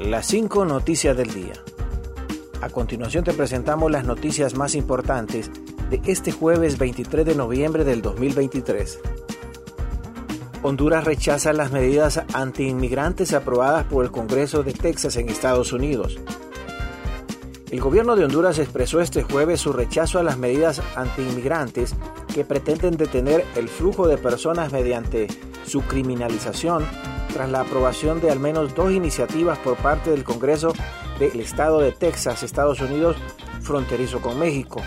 Las 5 noticias del día. A continuación te presentamos las noticias más importantes de este jueves 23 de noviembre del 2023. Honduras rechaza las medidas antiinmigrantes aprobadas por el Congreso de Texas en Estados Unidos. El gobierno de Honduras expresó este jueves su rechazo a las medidas antiinmigrantes que pretenden detener el flujo de personas mediante su criminalización tras la aprobación de al menos dos iniciativas por parte del Congreso del Estado de Texas, Estados Unidos, fronterizo con México.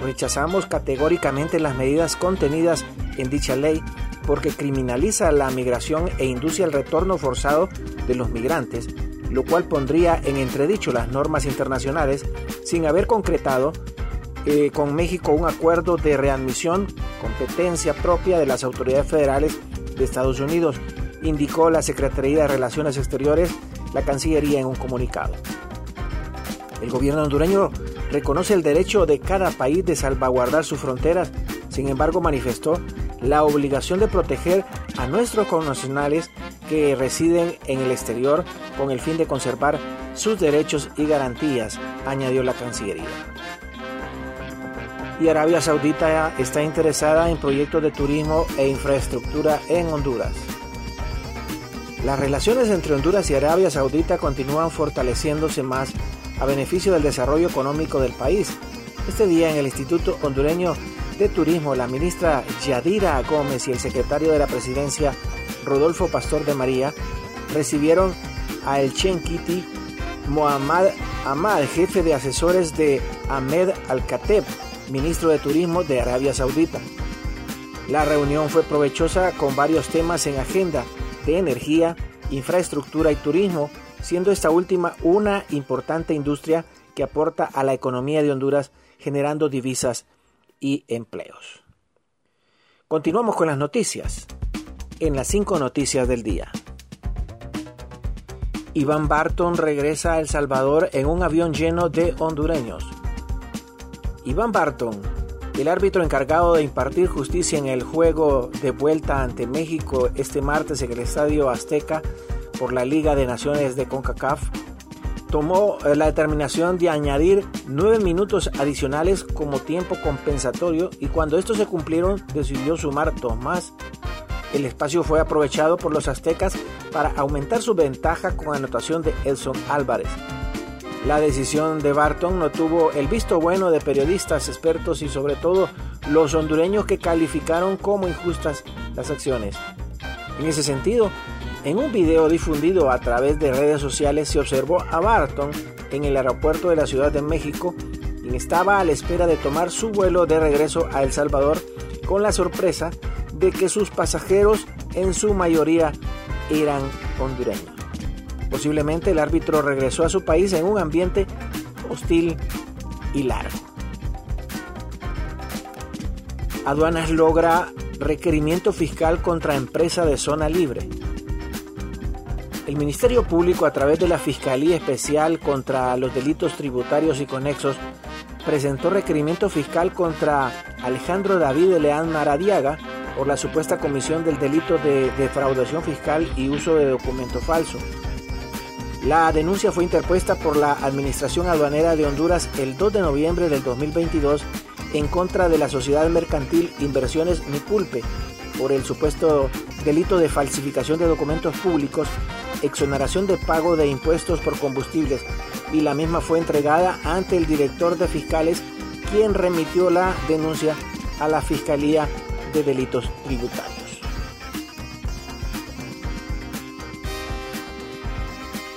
Rechazamos categóricamente las medidas contenidas en dicha ley porque criminaliza la migración e induce el retorno forzado de los migrantes, lo cual pondría en entredicho las normas internacionales sin haber concretado eh, con México un acuerdo de readmisión, competencia propia de las autoridades federales de Estados Unidos indicó la Secretaría de Relaciones Exteriores, la Cancillería en un comunicado. El gobierno hondureño reconoce el derecho de cada país de salvaguardar sus fronteras, sin embargo manifestó la obligación de proteger a nuestros connacionales que residen en el exterior con el fin de conservar sus derechos y garantías, añadió la Cancillería. Y Arabia Saudita está interesada en proyectos de turismo e infraestructura en Honduras. Las relaciones entre Honduras y Arabia Saudita continúan fortaleciéndose más a beneficio del desarrollo económico del país. Este día en el Instituto Hondureño de Turismo, la ministra Yadira Gómez y el secretario de la presidencia Rodolfo Pastor de María recibieron a El Chenkiti Mohammad Ahmad, jefe de asesores de Ahmed Al-Kateb, ministro de Turismo de Arabia Saudita. La reunión fue provechosa con varios temas en agenda, de energía, infraestructura y turismo, siendo esta última una importante industria que aporta a la economía de Honduras generando divisas y empleos. Continuamos con las noticias. En las cinco noticias del día. Iván Barton regresa a El Salvador en un avión lleno de hondureños. Iván Barton el árbitro encargado de impartir justicia en el juego de vuelta ante México este martes en el Estadio Azteca por la Liga de Naciones de CONCACAF tomó eh, la determinación de añadir nueve minutos adicionales como tiempo compensatorio y cuando estos se cumplieron decidió sumar dos más. El espacio fue aprovechado por los aztecas para aumentar su ventaja con anotación de Elson Álvarez. La decisión de Barton no tuvo el visto bueno de periodistas, expertos y sobre todo los hondureños que calificaron como injustas las acciones. En ese sentido, en un video difundido a través de redes sociales se observó a Barton en el aeropuerto de la Ciudad de México, quien estaba a la espera de tomar su vuelo de regreso a El Salvador con la sorpresa de que sus pasajeros en su mayoría eran hondureños. Posiblemente el árbitro regresó a su país en un ambiente hostil y largo. Aduanas logra requerimiento fiscal contra empresa de zona libre. El Ministerio Público, a través de la Fiscalía Especial contra los Delitos Tributarios y Conexos, presentó requerimiento fiscal contra Alejandro David Leán Maradiaga por la supuesta comisión del delito de defraudación fiscal y uso de documento falso. La denuncia fue interpuesta por la Administración Aduanera de Honduras el 2 de noviembre del 2022 en contra de la sociedad mercantil Inversiones Mipulpe por el supuesto delito de falsificación de documentos públicos, exoneración de pago de impuestos por combustibles y la misma fue entregada ante el director de fiscales quien remitió la denuncia a la Fiscalía de Delitos Tributarios.